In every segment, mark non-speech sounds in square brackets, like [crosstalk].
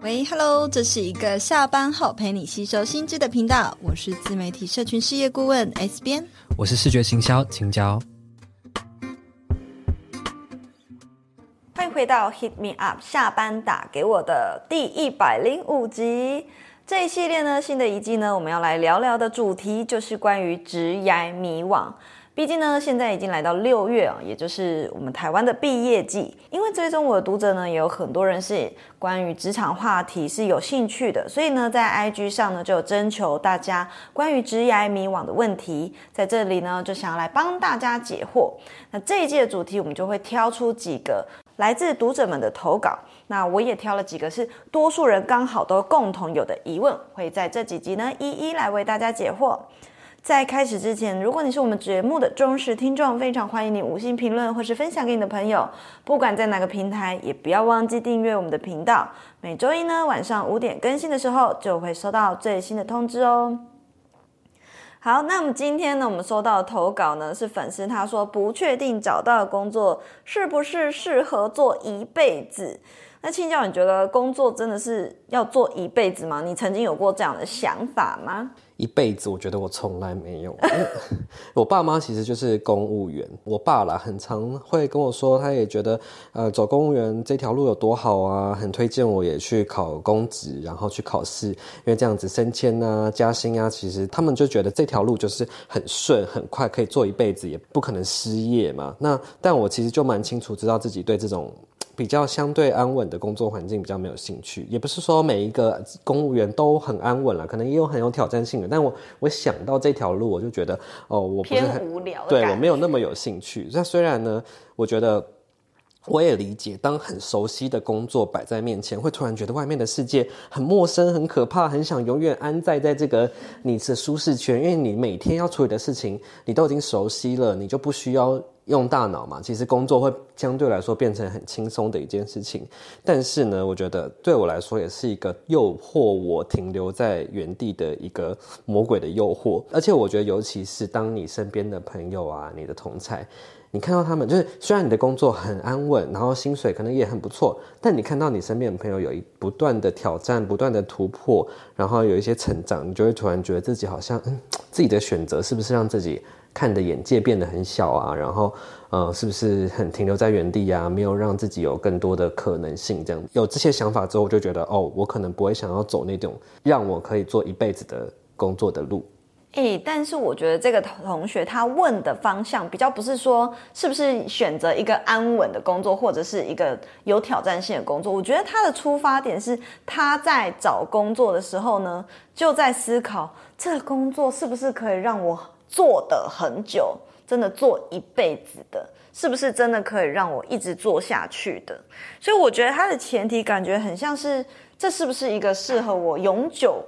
喂，Hello，这是一个下班后陪你吸收新知的频道，我是自媒体社群事业顾问 S 编，我是视觉行销青椒，欢迎回到 Hit Me Up 下班打给我的第一百零五集。这一系列呢，新的一季呢，我们要来聊聊的主题就是关于职涯迷惘。毕竟呢，现在已经来到六月啊，也就是我们台湾的毕业季。因为追踪我的读者呢，也有很多人是关于职场话题是有兴趣的，所以呢，在 IG 上呢，就有征求大家关于职涯迷惘的问题，在这里呢，就想要来帮大家解惑。那这一季的主题，我们就会挑出几个来自读者们的投稿，那我也挑了几个是多数人刚好都共同有的疑问，会在这几集呢，一一来为大家解惑。在开始之前，如果你是我们节目的忠实听众，非常欢迎你五星评论或是分享给你的朋友。不管在哪个平台，也不要忘记订阅我们的频道。每周一呢，晚上五点更新的时候，就会收到最新的通知哦。好，那么今天呢，我们收到投稿呢，是粉丝他说不确定找到的工作是不是适合做一辈子。那青教，你觉得工作真的是要做一辈子吗？你曾经有过这样的想法吗？一辈子，我觉得我从来没有。[laughs] 我爸妈其实就是公务员，我爸啦，很常会跟我说，他也觉得呃，走公务员这条路有多好啊，很推荐我也去考公职，然后去考试，因为这样子升迁啊、加薪啊，其实他们就觉得这条路就是很顺、很快，可以做一辈子，也不可能失业嘛。那但我其实就蛮清楚，知道自己对这种。比较相对安稳的工作环境比较没有兴趣，也不是说每一个公务员都很安稳了，可能也有很有挑战性的。但我我想到这条路，我就觉得哦，我不是很无聊，对我没有那么有兴趣。那 [laughs] 虽然呢，我觉得我也理解，当很熟悉的工作摆在面前，会突然觉得外面的世界很陌生、很可怕，很想永远安在在这个你的舒适圈，因为你每天要处理的事情你都已经熟悉了，你就不需要。用大脑嘛，其实工作会相对来说变成很轻松的一件事情。但是呢，我觉得对我来说也是一个诱惑我停留在原地的一个魔鬼的诱惑。而且我觉得，尤其是当你身边的朋友啊，你的同侪，你看到他们，就是虽然你的工作很安稳，然后薪水可能也很不错，但你看到你身边的朋友有一不断的挑战、不断的突破，然后有一些成长，你就会突然觉得自己好像，嗯，自己的选择是不是让自己。看的眼界变得很小啊，然后，呃，是不是很停留在原地啊？没有让自己有更多的可能性，这样有这些想法之后，我就觉得，哦，我可能不会想要走那种让我可以做一辈子的工作的路。诶，但是我觉得这个同学他问的方向比较不是说是不是选择一个安稳的工作，或者是一个有挑战性的工作。我觉得他的出发点是他在找工作的时候呢，就在思考这个工作是不是可以让我。做的很久，真的做一辈子的，是不是真的可以让我一直做下去的？所以我觉得它的前提感觉很像是，这是不是一个适合我永久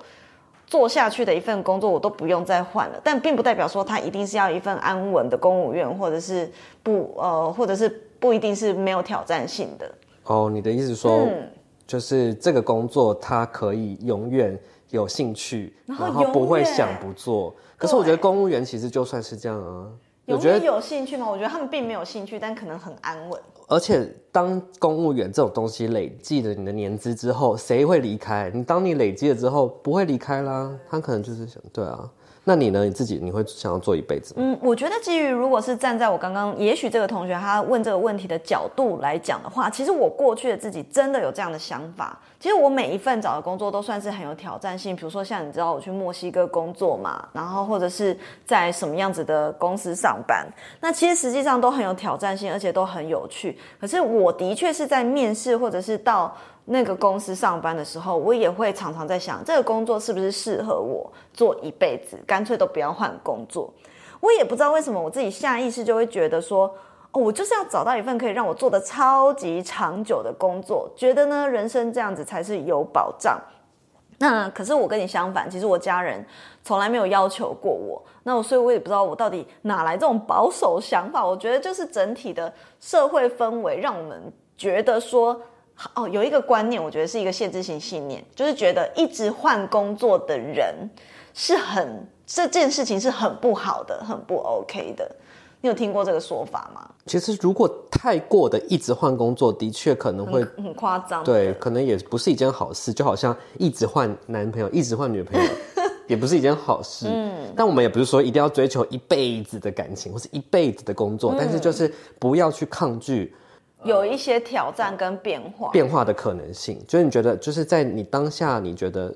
做下去的一份工作，我都不用再换了。但并不代表说它一定是要一份安稳的公务员，或者是不呃，或者是不一定是没有挑战性的。哦，你的意思说，嗯，就是这个工作它可以永远有兴趣，然后，然后不会想不做。可是我觉得公务员其实就算是这样啊，有没有有兴趣吗？我觉得他们并没有兴趣，但可能很安稳。而且当公务员这种东西累积了你的年资之后，谁会离开？你当你累积了之后，不会离开啦。他可能就是想，对啊。那你呢？你自己你会想要做一辈子？嗯，我觉得基于如果是站在我刚刚，也许这个同学他问这个问题的角度来讲的话，其实我过去的自己真的有这样的想法。其实我每一份找的工作都算是很有挑战性，比如说像你知道我去墨西哥工作嘛，然后或者是在什么样子的公司上班，那其实实际上都很有挑战性，而且都很有趣。可是我的确是在面试或者是到。那个公司上班的时候，我也会常常在想，这个工作是不是适合我做一辈子？干脆都不要换工作。我也不知道为什么，我自己下意识就会觉得说，哦，我就是要找到一份可以让我做的超级长久的工作，觉得呢，人生这样子才是有保障。那可是我跟你相反，其实我家人从来没有要求过我。那我所以我也不知道我到底哪来这种保守想法。我觉得就是整体的社会氛围让我们觉得说。哦，有一个观念，我觉得是一个限制性信念，就是觉得一直换工作的人是很这件事情是很不好的，很不 OK 的。你有听过这个说法吗？其实如果太过的一直换工作，的确可能会很，很夸张。对，可能也不是一件好事。就好像一直换男朋友，一直换女朋友，[laughs] 也不是一件好事。嗯，但我们也不是说一定要追求一辈子的感情，或是一辈子的工作，嗯、但是就是不要去抗拒有一些挑战跟变化，变化的可能性。就是你觉得，就是在你当下，你觉得。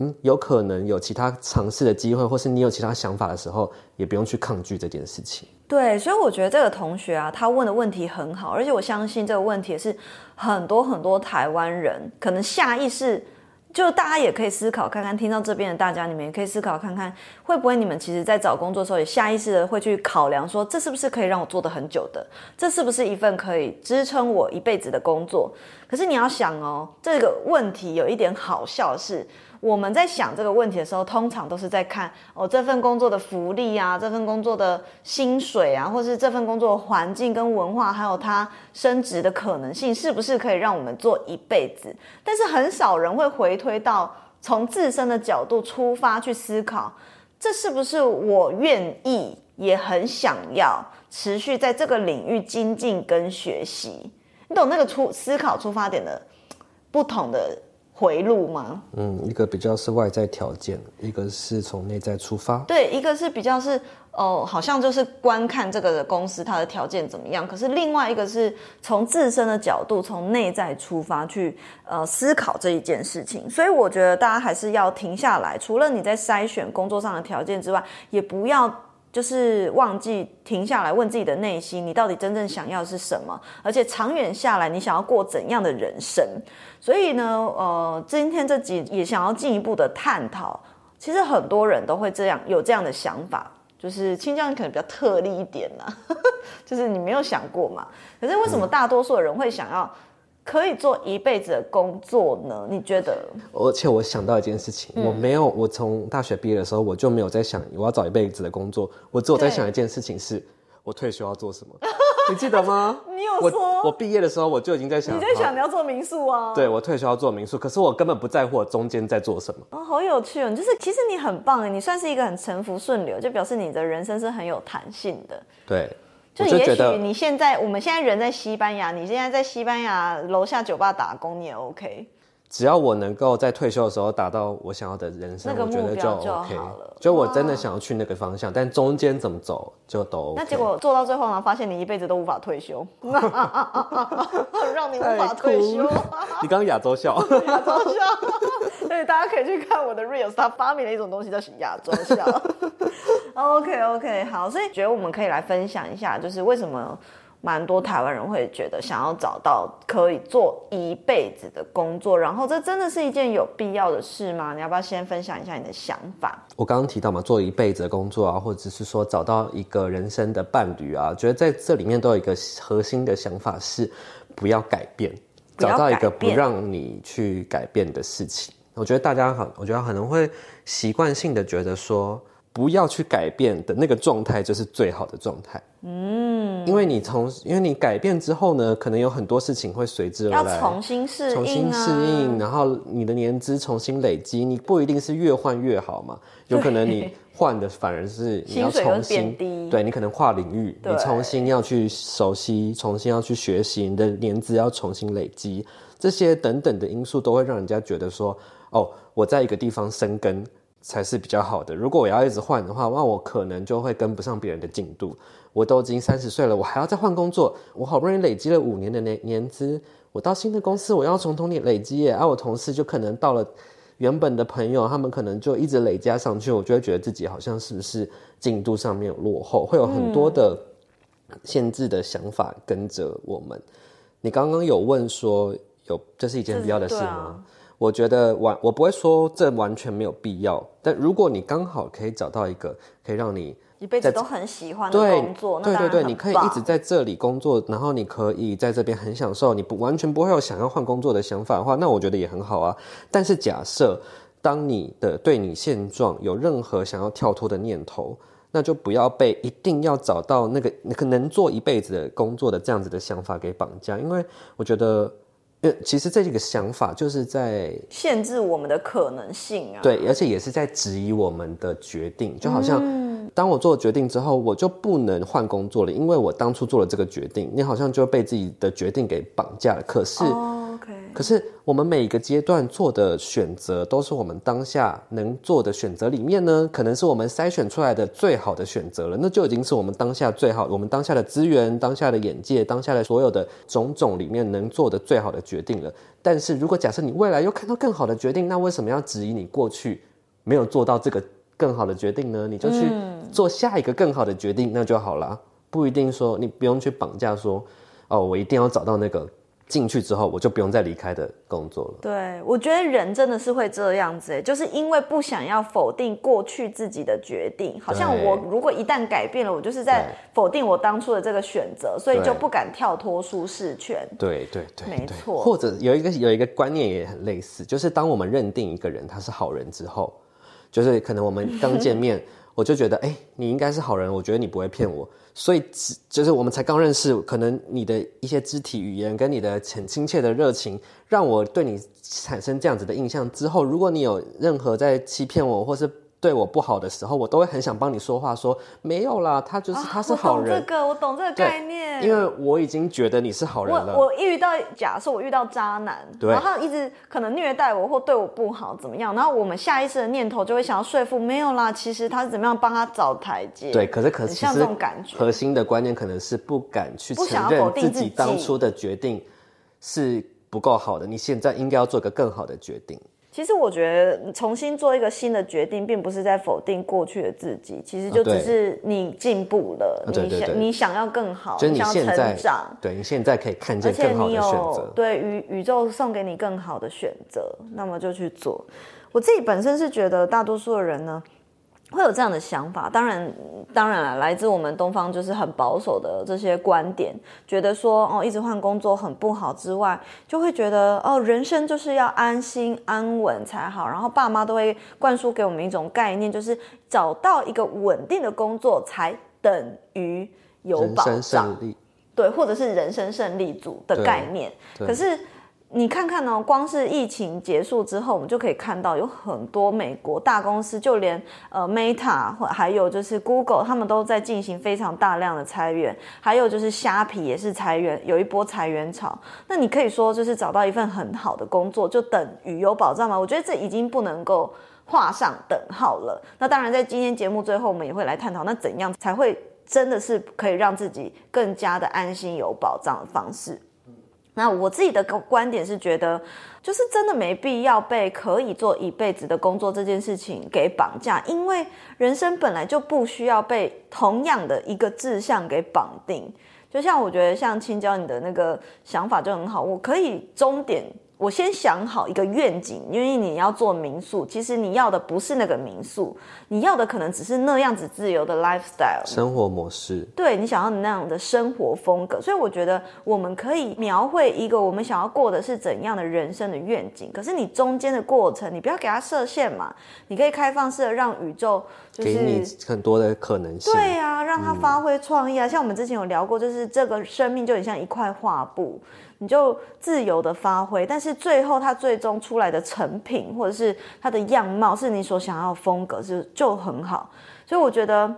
嗯，有可能有其他尝试的机会，或是你有其他想法的时候，也不用去抗拒这件事情。对，所以我觉得这个同学啊，他问的问题很好，而且我相信这个问题也是很多很多台湾人可能下意识，就大家也可以思考看看，听到这边的大家，你们也可以思考看看，会不会你们其实在找工作的时候，也下意识的会去考量说，这是不是可以让我做得很久的，这是不是一份可以支撑我一辈子的工作？可是你要想哦，这个问题有一点好笑的是。我们在想这个问题的时候，通常都是在看哦，这份工作的福利啊，这份工作的薪水啊，或是这份工作环境跟文化，还有它升职的可能性，是不是可以让我们做一辈子？但是很少人会回推到从自身的角度出发去思考，这是不是我愿意也很想要持续在这个领域精进跟学习？你懂那个出思考出发点的不同的。回路吗？嗯，一个比较是外在条件，一个是从内在出发。对，一个是比较是哦、呃，好像就是观看这个的公司它的条件怎么样。可是另外一个是从自身的角度，从内在出发去呃思考这一件事情。所以我觉得大家还是要停下来，除了你在筛选工作上的条件之外，也不要。就是忘记停下来问自己的内心，你到底真正想要的是什么？而且长远下来，你想要过怎样的人生？所以呢，呃，今天这集也想要进一步的探讨。其实很多人都会这样有这样的想法，就是青椒可能比较特例一点呢，[laughs] 就是你没有想过嘛。可是为什么大多数的人会想要？可以做一辈子的工作呢？你觉得？而且我想到一件事情，嗯、我没有，我从大学毕业的时候，我就没有在想我要找一辈子的工作。我只有在想一件事情是，是我退休要做什么？[laughs] 你记得吗？你有说？我毕业的时候我就已经在想，你在想你要做民宿啊？对，我退休要做民宿，可是我根本不在乎我中间在做什么。哦，好有趣哦！就是其实你很棒哎，你算是一个很沉浮顺流，就表示你的人生是很有弹性的。对。就也许你现在，我们现在人在西班牙，你现在在西班牙楼下酒吧打工，你也 OK。只要我能够在退休的时候达到我想要的人生，那个目标我觉得就 OK 就了。就我真的想要去那个方向，但中间怎么走就都 OK。那结果做到最后呢，发现你一辈子都无法退休，[laughs] 让你无法退休。你刚刚亚洲笑，亚洲笑。所以大家可以去看我的 Reels，他发明了一种东西叫亚洲笑。[laughs] OK OK，好，所以觉得我们可以来分享一下，就是为什么。蛮多台湾人会觉得想要找到可以做一辈子的工作，然后这真的是一件有必要的事吗？你要不要先分享一下你的想法？我刚刚提到嘛，做一辈子的工作啊，或者是说找到一个人生的伴侣啊，觉得在这里面都有一个核心的想法是不要改变，找到一个不让你去改变的事情。我觉得大家很，我觉得可能会习惯性的觉得说。不要去改变的那个状态就是最好的状态。嗯，因为你从，因为你改变之后呢，可能有很多事情会随之而来，要重新适应啊，重新适应，然后你的年资重新累积，你不一定是越换越好嘛，有可能你换的反而是你要重新，对，你可能跨领域，你重新要去熟悉，重新要去学习，你的年资要重新累积，这些等等的因素都会让人家觉得说，哦，我在一个地方生根。才是比较好的。如果我要一直换的话，那我可能就会跟不上别人的进度。我都已经三十岁了，我还要再换工作。我好不容易累积了五年的年年资，我到新的公司，我要从头累积耶。而、啊、我同事就可能到了原本的朋友，他们可能就一直累加上去，我就会觉得自己好像是不是进度上面有落后，会有很多的限制的想法跟着我们。嗯、你刚刚有问说有这是一件必要的事吗？我觉得完，我不会说这完全没有必要。但如果你刚好可以找到一个可以让你一辈子都很喜欢的工作，对对对，你可以一直在这里工作，然后你可以在这边很享受，你不完全不会有想要换工作的想法的话，那我觉得也很好啊。但是假设当你的对你现状有任何想要跳脱的念头，那就不要被一定要找到那个可能做一辈子的工作的这样子的想法给绑架，因为我觉得。呃，其实这几个想法就是在限制我们的可能性啊。对，而且也是在质疑我们的决定，就好像当我做了决定之后，我就不能换工作了，因为我当初做了这个决定，你好像就被自己的决定给绑架了。可是。哦可是我们每一个阶段做的选择，都是我们当下能做的选择里面呢，可能是我们筛选出来的最好的选择了。那就已经是我们当下最好，我们当下的资源、当下的眼界、当下的所有的种种里面能做的最好的决定了。但是如果假设你未来又看到更好的决定，那为什么要质疑你过去没有做到这个更好的决定呢？你就去做下一个更好的决定，那就好了。不一定说你不用去绑架说，哦，我一定要找到那个。进去之后，我就不用再离开的工作了。对，我觉得人真的是会这样子，就是因为不想要否定过去自己的决定，好像我如果一旦改变了，我就是在否定我当初的这个选择，所以就不敢跳脱舒适圈。对对对，没错。或者有一个有一个观念也很类似，就是当我们认定一个人他是好人之后，就是可能我们刚见面，[laughs] 我就觉得哎、欸，你应该是好人，我觉得你不会骗我。所以，就是我们才刚认识，可能你的一些肢体语言跟你的很亲切的热情，让我对你产生这样子的印象。之后，如果你有任何在欺骗我，或是对我不好的时候，我都会很想帮你说话，说没有啦，他就是、啊、他是好人。我懂这个，我懂这个概念。因为我已经觉得你是好人了。我我遇到假设我遇到渣男，对，然后他一直可能虐待我或对我不好，怎么样？然后我们下意识的念头就会想要说服，没有啦，其实他是怎么样帮他找台阶。对，可是可是像这种感觉，核心的观念可能是不敢去承认自己当初的决定是不够好的，你现在应该要做一个更好的决定。其实我觉得重新做一个新的决定，并不是在否定过去的自己，其实就只是你进步了，啊、你想你想要更好，就是、你想要成长，对，你现在可以看见更好的选择，对宇宇宙送给你更好的选择，那么就去做。我自己本身是觉得大多数的人呢，会有这样的想法，当然，当然了，来自我们东方就是很保守的这些观点，觉得说哦，一直换工作很不好之外，就会觉得哦，人生就是要安心安稳才好。然后爸妈都会灌输给我们一种概念，就是找到一个稳定的工作才等于有保障，对，或者是人生胜利组的概念。可是。你看看哦，光是疫情结束之后，我们就可以看到有很多美国大公司，就连呃 Meta 或还有就是 Google，他们都在进行非常大量的裁员，还有就是虾皮也是裁员，有一波裁员潮。那你可以说就是找到一份很好的工作就等于有保障吗？我觉得这已经不能够画上等号了。那当然，在今天节目最后，我们也会来探讨，那怎样才会真的是可以让自己更加的安心有保障的方式。那我自己的观点是觉得，就是真的没必要被可以做一辈子的工作这件事情给绑架，因为人生本来就不需要被同样的一个志向给绑定。就像我觉得，像青椒你的那个想法就很好，我可以终点。我先想好一个愿景，因为你要做民宿，其实你要的不是那个民宿，你要的可能只是那样子自由的 lifestyle 生活模式。对，你想要那样的生活风格，所以我觉得我们可以描绘一个我们想要过的是怎样的人生的愿景。可是你中间的过程，你不要给它设限嘛，你可以开放式的让宇宙就是给你很多的可能性。对啊，让它发挥创意啊，嗯，像我们之前有聊过，就是这个生命就很像一块画布。你就自由的发挥，但是最后它最终出来的成品，或者是它的样貌，是你所想要的风格，就就很好。所以我觉得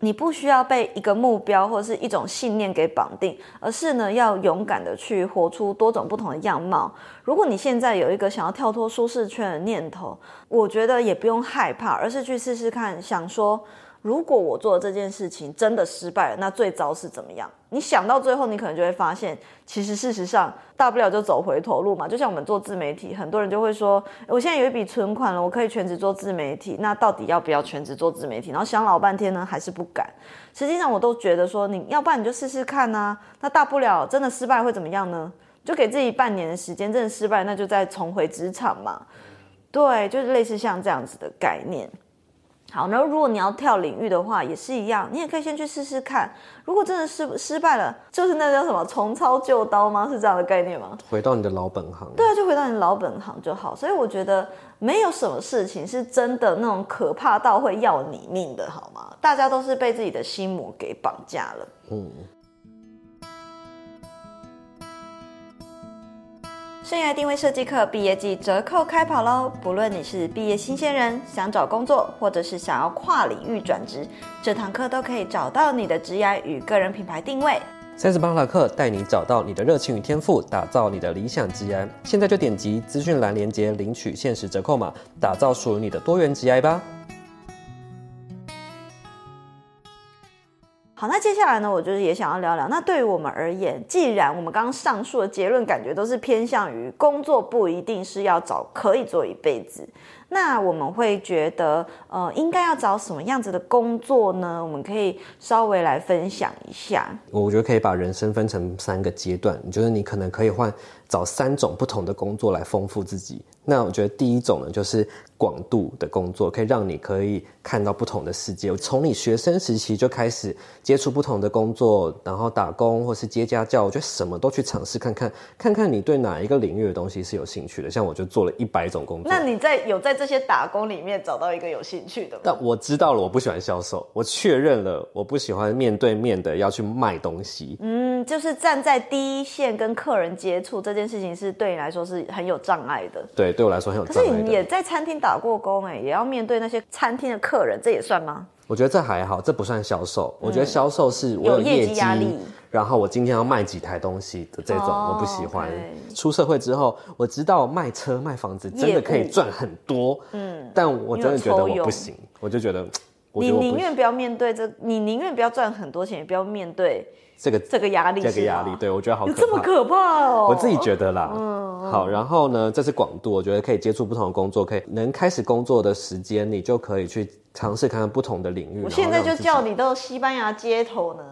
你不需要被一个目标或者是一种信念给绑定，而是呢要勇敢的去活出多种不同的样貌。如果你现在有一个想要跳脱舒适圈的念头，我觉得也不用害怕，而是去试试看，想说。如果我做的这件事情真的失败了，那最糟是怎么样？你想到最后，你可能就会发现，其实事实上大不了就走回头路嘛。就像我们做自媒体，很多人就会说，我现在有一笔存款了，我可以全职做自媒体。那到底要不要全职做自媒体？然后想老半天呢，还是不敢。实际上，我都觉得说，你要不然你就试试看呐。那大不了真的失败会怎么样呢？就给自己半年的时间，真的失败，那就再重回职场嘛。对，就是类似像这样子的概念。好，然后如果你要跳领域的话，也是一样，你也可以先去试试看。如果真的失失败了，就是那叫什么重操旧刀吗？是这样的概念吗？回到你的老本行。对啊，就回到你的老本行就好。所以我觉得没有什么事情是真的那种可怕到会要你命的，好吗？大家都是被自己的心魔给绑架了。嗯。生涯定位设计课毕业季折扣开跑喽！不论你是毕业新鲜人，想找工作，或者是想要跨领域转职，这堂课都可以找到你的职涯与个人品牌定位。三十八堂课带你找到你的热情与天赋，打造你的理想职涯。现在就点击资讯栏链接领取限时折扣码，打造属于你的多元职涯吧。好，那接下来呢，我就是也想要聊聊。那对于我们而言，既然我们刚刚上述的结论感觉都是偏向于工作不一定是要找可以做一辈子，那我们会觉得，呃，应该要找什么样子的工作呢？我们可以稍微来分享一下。我觉得可以把人生分成三个阶段，就是你可能可以换找三种不同的工作来丰富自己。那我觉得第一种呢，就是广度的工作，可以让你可以看到不同的世界。从你学生时期就开始接触不同的工作，然后打工或是接家教，我觉得什么都去尝试看看，看看你对哪一个领域的东西是有兴趣的。像我就做了一百种工作。那你在有在这些打工里面找到一个有兴趣的吗？但我知道了，我不喜欢销售，我确认了，我不喜欢面对面的要去卖东西。嗯，就是站在第一线跟客人接触这件事情，是对你来说是很有障碍的。对。对我来说很有。可是你也在餐厅打过工哎，也要面对那些餐厅的客人，这也算吗？我觉得这还好，这不算销售。嗯、我觉得销售是我有业绩压力，然后我今天要卖几台东西的这种，哦、我不喜欢。出社会之后，我知道卖车卖房子真的可以赚很多，嗯，但我真的觉得我不行，我就觉得，觉得你宁愿不要面对这，你宁愿不要赚很多钱，也不要面对。这个这个压力，这个压力，对我觉得好可怕，这么可怕哦！我自己觉得啦，嗯，好，然后呢，这是广度，我觉得可以接触不同的工作，可以能开始工作的时间，你就可以去尝试看看不同的领域。我现在就叫你到西班牙街头呢。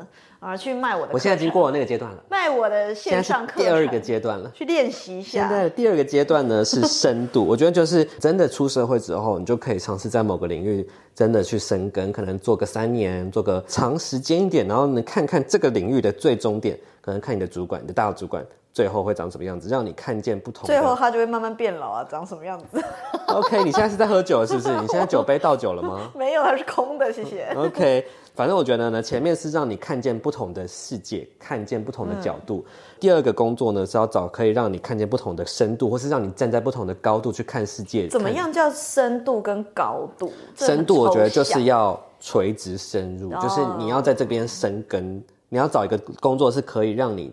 啊，去卖我的。我现在已经过了那个阶段了。卖我的线上课。第二个阶段了。去练习一下。现在的第二个阶段呢是 [laughs] 深度，我觉得就是真的出社会之后，你就可以尝试在某个领域真的去深耕，可能做个三年，做个长时间一点，然后你看看这个领域的最终点，可能看你的主管，你的大主管最后会长什么样子，让你看见不同。最后他就会慢慢变老啊，长什么样子？[laughs] OK，你现在是在喝酒是不是？你现在酒杯倒酒了吗？[laughs] 没有，它是空的，谢谢。OK。反正我觉得呢，前面是让你看见不同的世界，看见不同的角度。嗯、第二个工作呢，是要找可以让你看见不同的深度，或是让你站在不同的高度去看世界。怎么样叫深度跟高度？深度我觉得就是要垂直深入，就是你要在这边生根，哦、你要找一个工作是可以让你。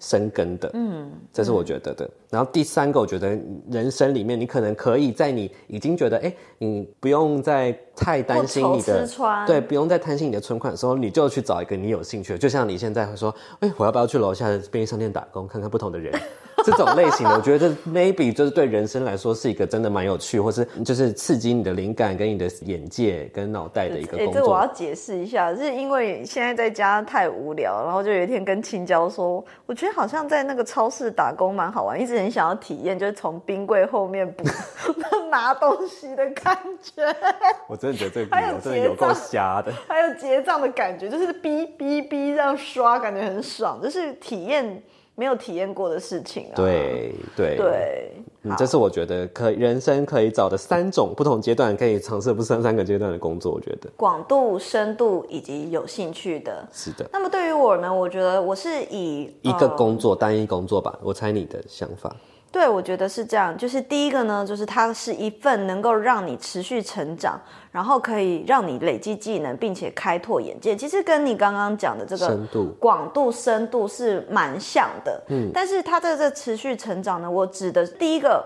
生根的，嗯，这是我觉得的。嗯、然后第三个，我觉得人生里面，你可能可以在你已经觉得，哎，你不用再太担心你的，对，不用再担心你的存款的时候，你就去找一个你有兴趣的，就像你现在会说，哎，我要不要去楼下的便利商店打工，看看不同的人。[laughs] 这种类型的，我觉得 maybe 就是对人生来说是一个真的蛮有趣，或是就是刺激你的灵感跟你的眼界跟脑袋的一个工作。我要解释一下，是因为现在在家太无聊，然后就有一天跟青椒说，我觉得好像在那个超市打工蛮好玩，一直很想要体验，就是从冰柜后面补 [laughs] 拿东西的感觉。我真的觉得这个还有真的有够瞎的，还有结账的感觉，就是哔哔哔这样刷，感觉很爽，就是体验。没有体验过的事情啊！对对对，嗯，这是我觉得可人生可以找的三种不同阶段可以尝试不三三个阶段的工作，我觉得广度、深度以及有兴趣的。是的。那么对于我呢，我觉得我是以一个工作、呃、单一工作吧，我猜你的想法。对，我觉得是这样。就是第一个呢，就是它是一份能够让你持续成长，然后可以让你累积技能，并且开拓眼界。其实跟你刚刚讲的这个深度、广度、深度是蛮像的。嗯，但是它的这持续成长呢，我指的第一个。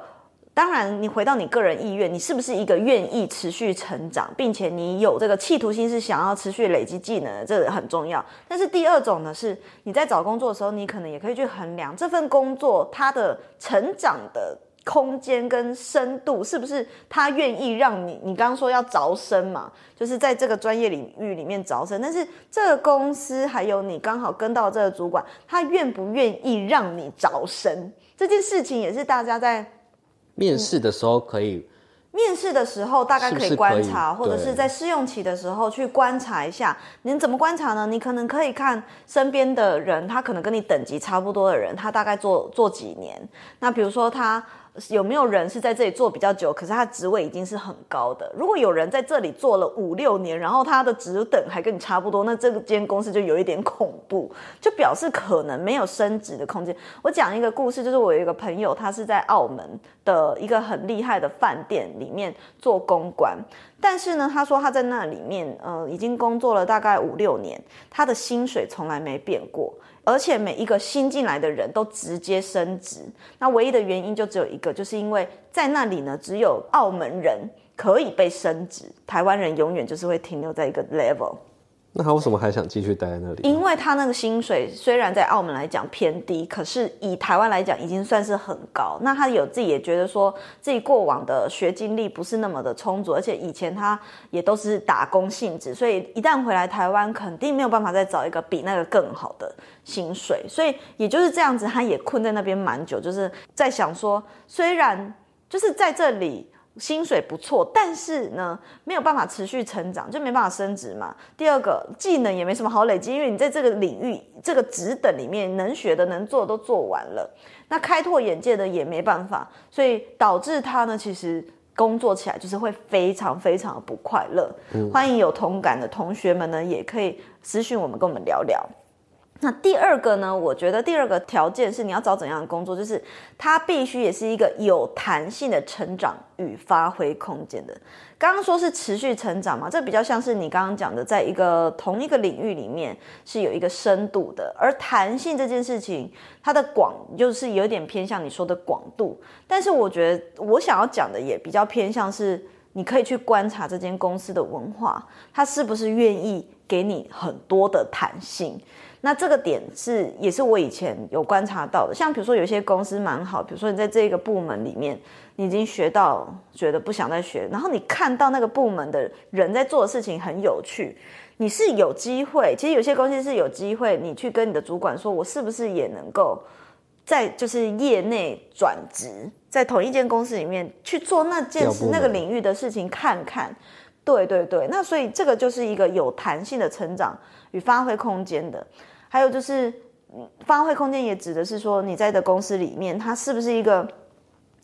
当然，你回到你个人意愿，你是不是一个愿意持续成长，并且你有这个企图心，是想要持续累积技能的，这个很重要。但是第二种呢，是你在找工作的时候，你可能也可以去衡量这份工作它的成长的空间跟深度，是不是他愿意让你，你刚刚说要着深嘛，就是在这个专业领域里面着深。但是这个公司还有你刚好跟到这个主管，他愿不愿意让你着深？这件事情也是大家在。面试的时候可以，面试的时候大概可以观察，或者是在试用期的时候去观察一下。您怎么观察呢？你可能可以看身边的人，他可能跟你等级差不多的人，他大概做做几年。那比如说他有没有人是在这里做比较久，可是他职位已经是很高的？如果有人在这里做了五六年，然后他的职等还跟你差不多，那这个间公司就有一点恐怖，就表示可能没有升职的空间。我讲一个故事，就是我有一个朋友，他是在澳门的一个很厉害的饭店里面做公关，但是呢，他说他在那里面，呃，已经工作了大概五六年，他的薪水从来没变过。而且每一个新进来的人都直接升职，那唯一的原因就只有一个，就是因为在那里呢，只有澳门人可以被升职，台湾人永远就是会停留在一个 level。那他为什么还想继续待在那里？因为他那个薪水虽然在澳门来讲偏低，可是以台湾来讲已经算是很高。那他有自己也觉得说自己过往的学经历不是那么的充足，而且以前他也都是打工性质，所以一旦回来台湾，肯定没有办法再找一个比那个更好的薪水。所以也就是这样子，他也困在那边蛮久，就是在想说，虽然就是在这里。薪水不错，但是呢，没有办法持续成长，就没办法升职嘛。第二个，技能也没什么好累积，因为你在这个领域、这个职等里面，能学的、能做的都做完了，那开拓眼界的也没办法，所以导致他呢，其实工作起来就是会非常非常的不快乐。嗯。欢迎有同感的同学们呢，也可以私讯我们，跟我们聊聊。那第二个呢？我觉得第二个条件是你要找怎样的工作，就是它必须也是一个有弹性的成长与发挥空间的。刚刚说是持续成长嘛，这比较像是你刚刚讲的，在一个同一个领域里面是有一个深度的，而弹性这件事情，它的广就是有点偏向你说的广度。但是我觉得我想要讲的也比较偏向是，你可以去观察这间公司的文化，它是不是愿意给你很多的弹性。那这个点是也是我以前有观察到的，像比如说有些公司蛮好，比如说你在这个部门里面，你已经学到觉得不想再学，然后你看到那个部门的人在做的事情很有趣，你是有机会，其实有些公司是有机会，你去跟你的主管说，我是不是也能够在就是业内转职，在同一间公司里面去做那件事那个领域的事情看看，对对对，那所以这个就是一个有弹性的成长与发挥空间的。还有就是，发挥空间也指的是说，你在的公司里面，它是不是一个，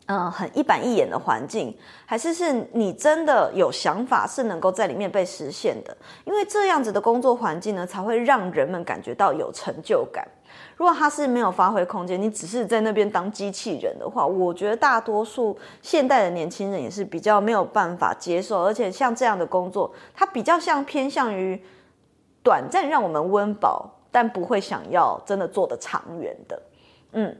嗯、呃，很一板一眼的环境，还是是你真的有想法，是能够在里面被实现的？因为这样子的工作环境呢，才会让人们感觉到有成就感。如果他是没有发挥空间，你只是在那边当机器人的话，我觉得大多数现代的年轻人也是比较没有办法接受。而且像这样的工作，它比较像偏向于短暂让我们温饱。但不会想要真的做得长远的，嗯，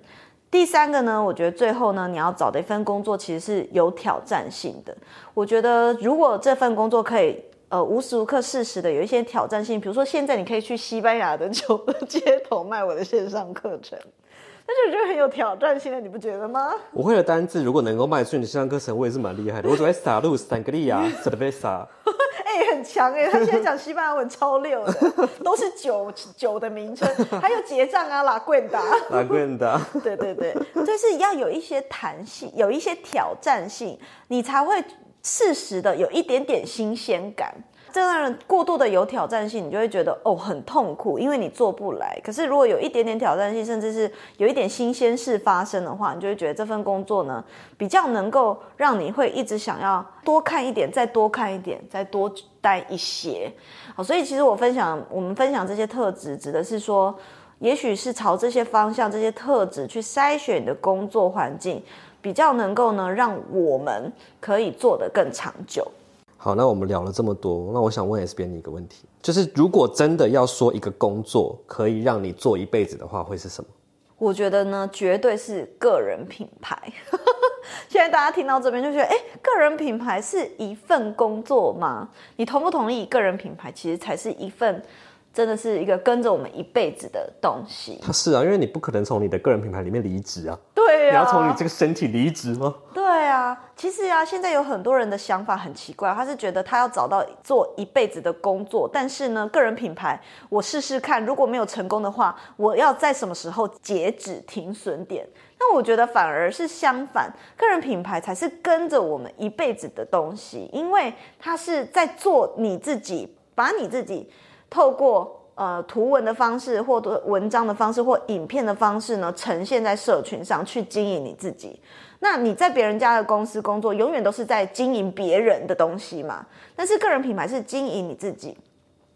第三个呢，我觉得最后呢，你要找的一份工作其实是有挑战性的。我觉得如果这份工作可以呃无时无刻适时的有一些挑战性，比如说现在你可以去西班牙的酒的 [laughs] 街头卖我的线上课程，那就觉得很有挑战性的，你不觉得吗？我会的单字如果能够卖出你的线上课程，我也是蛮厉害的。我只会撒路、三个利亚、[laughs] 塞德贝萨。很强哎，他现在讲西班牙文超溜的，都是酒酒的名称，还有结账啊，拉棍达，[laughs] 拉棍达，对对对，就是要有一些弹性，有一些挑战性，你才会适时的有一点点新鲜感。这让人过度的有挑战性，你就会觉得哦很痛苦，因为你做不来。可是如果有一点点挑战性，甚至是有一点新鲜事发生的话，你就会觉得这份工作呢比较能够让你会一直想要多看一点，再多看一点，再多待一些。好，所以其实我分享我们分享这些特质，指的是说，也许是朝这些方向、这些特质去筛选你的工作环境，比较能够呢让我们可以做得更长久。好，那我们聊了这么多，那我想问 S 编你一个问题，就是如果真的要说一个工作可以让你做一辈子的话，会是什么？我觉得呢，绝对是个人品牌。[laughs] 现在大家听到这边就觉得，哎，个人品牌是一份工作吗？你同不同意？个人品牌其实才是一份。真的是一个跟着我们一辈子的东西。它是啊，因为你不可能从你的个人品牌里面离职啊。对啊。你要从你这个身体离职吗？对啊。其实啊，现在有很多人的想法很奇怪，他是觉得他要找到做一辈子的工作，但是呢，个人品牌我试试看，如果没有成功的话，我要在什么时候截止停损点？那我觉得反而是相反，个人品牌才是跟着我们一辈子的东西，因为它是在做你自己，把你自己。透过呃图文的方式，或者文章的方式，或影片的方式呢，呈现在社群上去经营你自己。那你在别人家的公司工作，永远都是在经营别人的东西嘛。但是个人品牌是经营你自己。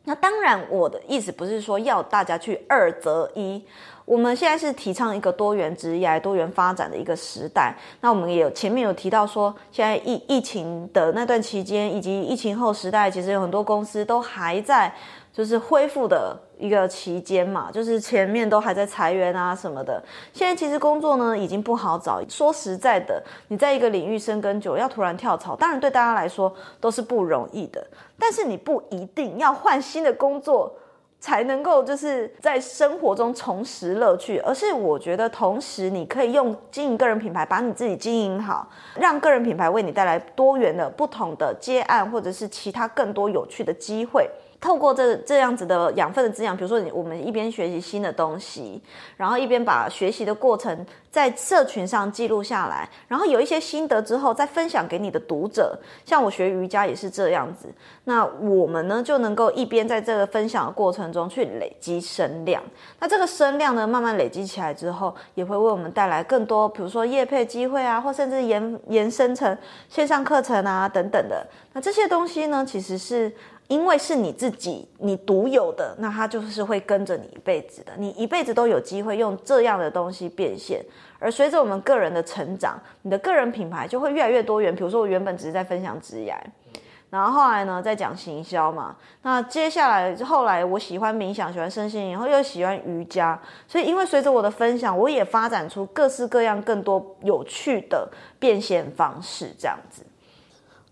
那当然，我的意思不是说要大家去二择一。我们现在是提倡一个多元职业、多元发展的一个时代。那我们也有前面有提到说，现在疫疫情的那段期间，以及疫情后时代，其实有很多公司都还在就是恢复的一个期间嘛，就是前面都还在裁员啊什么的。现在其实工作呢已经不好找。说实在的，你在一个领域深耕久，要突然跳槽，当然对大家来说都是不容易的。但是你不一定要换新的工作。才能够就是在生活中重拾乐趣，而是我觉得同时你可以用经营个人品牌，把你自己经营好，让个人品牌为你带来多元的不同的接案，或者是其他更多有趣的机会。透过这这样子的养分的滋养，比如说你我们一边学习新的东西，然后一边把学习的过程在社群上记录下来，然后有一些心得之后再分享给你的读者。像我学瑜伽也是这样子，那我们呢就能够一边在这个分享的过程中去累积声量，那这个声量呢慢慢累积起来之后，也会为我们带来更多，比如说业配机会啊，或甚至延延伸成线上课程啊等等的。那这些东西呢，其实是。因为是你自己，你独有的，那它就是会跟着你一辈子的。你一辈子都有机会用这样的东西变现。而随着我们个人的成长，你的个人品牌就会越来越多元。比如说，我原本只是在分享职业，然后后来呢，在讲行销嘛。那接下来后来，我喜欢冥想，喜欢身心，然后又喜欢瑜伽。所以，因为随着我的分享，我也发展出各式各样、更多有趣的变现方式，这样子。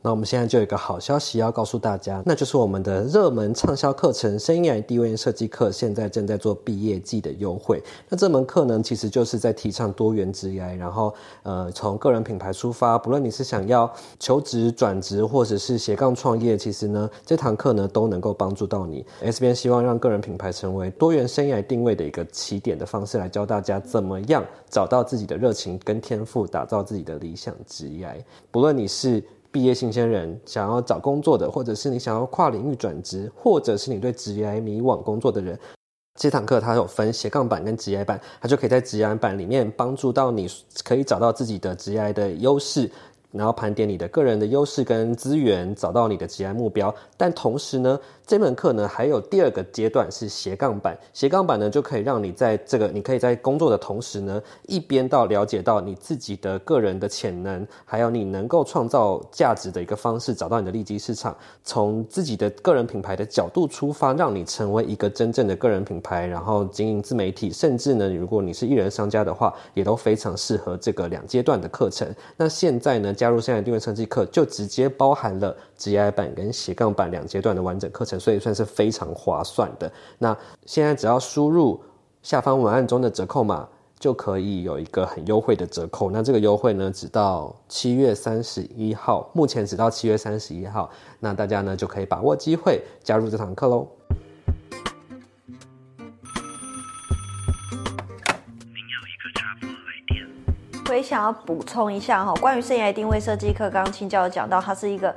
那我们现在就有一个好消息要告诉大家，那就是我们的热门畅销课程《生涯定位设计课》现在正在做毕业季的优惠。那这门课呢，其实就是在提倡多元职业，然后呃，从个人品牌出发，不论你是想要求职、转职，或者是斜杠创业，其实呢，这堂课呢都能够帮助到你。S 边希望让个人品牌成为多元生涯定位的一个起点的方式，来教大家怎么样找到自己的热情跟天赋，打造自己的理想职业。不论你是毕业新鲜人想要找工作的，或者是你想要跨领域转职，或者是你对职业迷惘工作的人，这堂课它有分斜杠版跟职业版，它就可以在职业版里面帮助到你，可以找到自己的职业的优势，然后盘点你的个人的优势跟资源，找到你的职业目标。但同时呢，这门课呢，还有第二个阶段是斜杠版。斜杠版呢，就可以让你在这个，你可以在工作的同时呢，一边到了解到你自己的个人的潜能，还有你能够创造价值的一个方式，找到你的利基市场，从自己的个人品牌的角度出发，让你成为一个真正的个人品牌，然后经营自媒体，甚至呢，如果你是艺人商家的话，也都非常适合这个两阶段的课程。那现在呢，加入生涯定位设计课，就直接包含了 GI 版跟斜杠版两阶段的完整课程。所以算是非常划算的。那现在只要输入下方文案中的折扣码，就可以有一个很优惠的折扣。那这个优惠呢，直到七月三十一号，目前只到七月三十一号。那大家呢，就可以把握机会加入这堂课喽。我也想要补充一下哈，关于生涯定位设计课，刚刚青椒有讲到，它是一个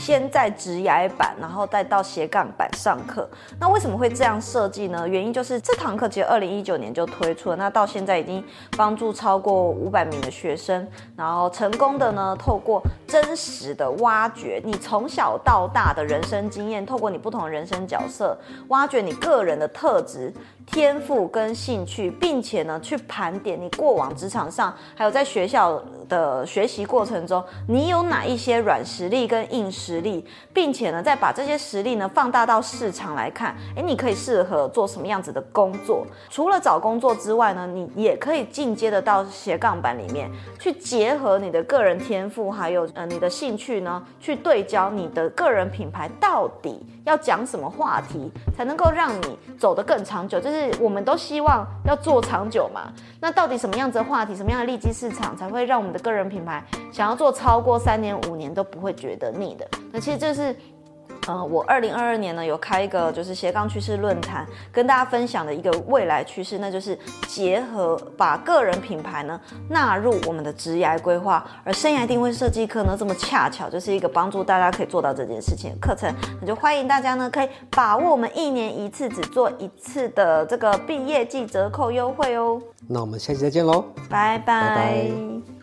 先在职涯版，然后再到斜杠版上课。那为什么会这样设计呢？原因就是这堂课其实二零一九年就推出了，那到现在已经帮助超过五百名的学生，然后成功的呢，透过真实的挖掘你从小到大的人生经验，透过你不同的人生角色，挖掘你个人的特质。天赋跟兴趣，并且呢，去盘点你过往职场上，还有在学校的学习过程中，你有哪一些软实力跟硬实力，并且呢，再把这些实力呢放大到市场来看，诶，你可以适合做什么样子的工作？除了找工作之外呢，你也可以进阶的到斜杠版里面去结合你的个人天赋，还有呃你的兴趣呢，去对焦你的个人品牌到底要讲什么话题，才能够让你走得更长久。就是我们都希望要做长久嘛，那到底什么样子的话题，什么样的利基市场，才会让我们的个人品牌想要做超过三年五年都不会觉得腻的？那其实这是呃，我二零二二年呢有开一个就是斜杠趋势论坛，跟大家分享的一个未来趋势，那就是结合把个人品牌呢纳入我们的职涯规划，而生涯定位设计课呢，这么恰巧就是一个帮助大家可以做到这件事情的课程，那就欢迎大家呢可以把握我们一年一次只做一次的这个毕业季折扣优惠哦。那我们下期再见喽，拜拜。拜拜。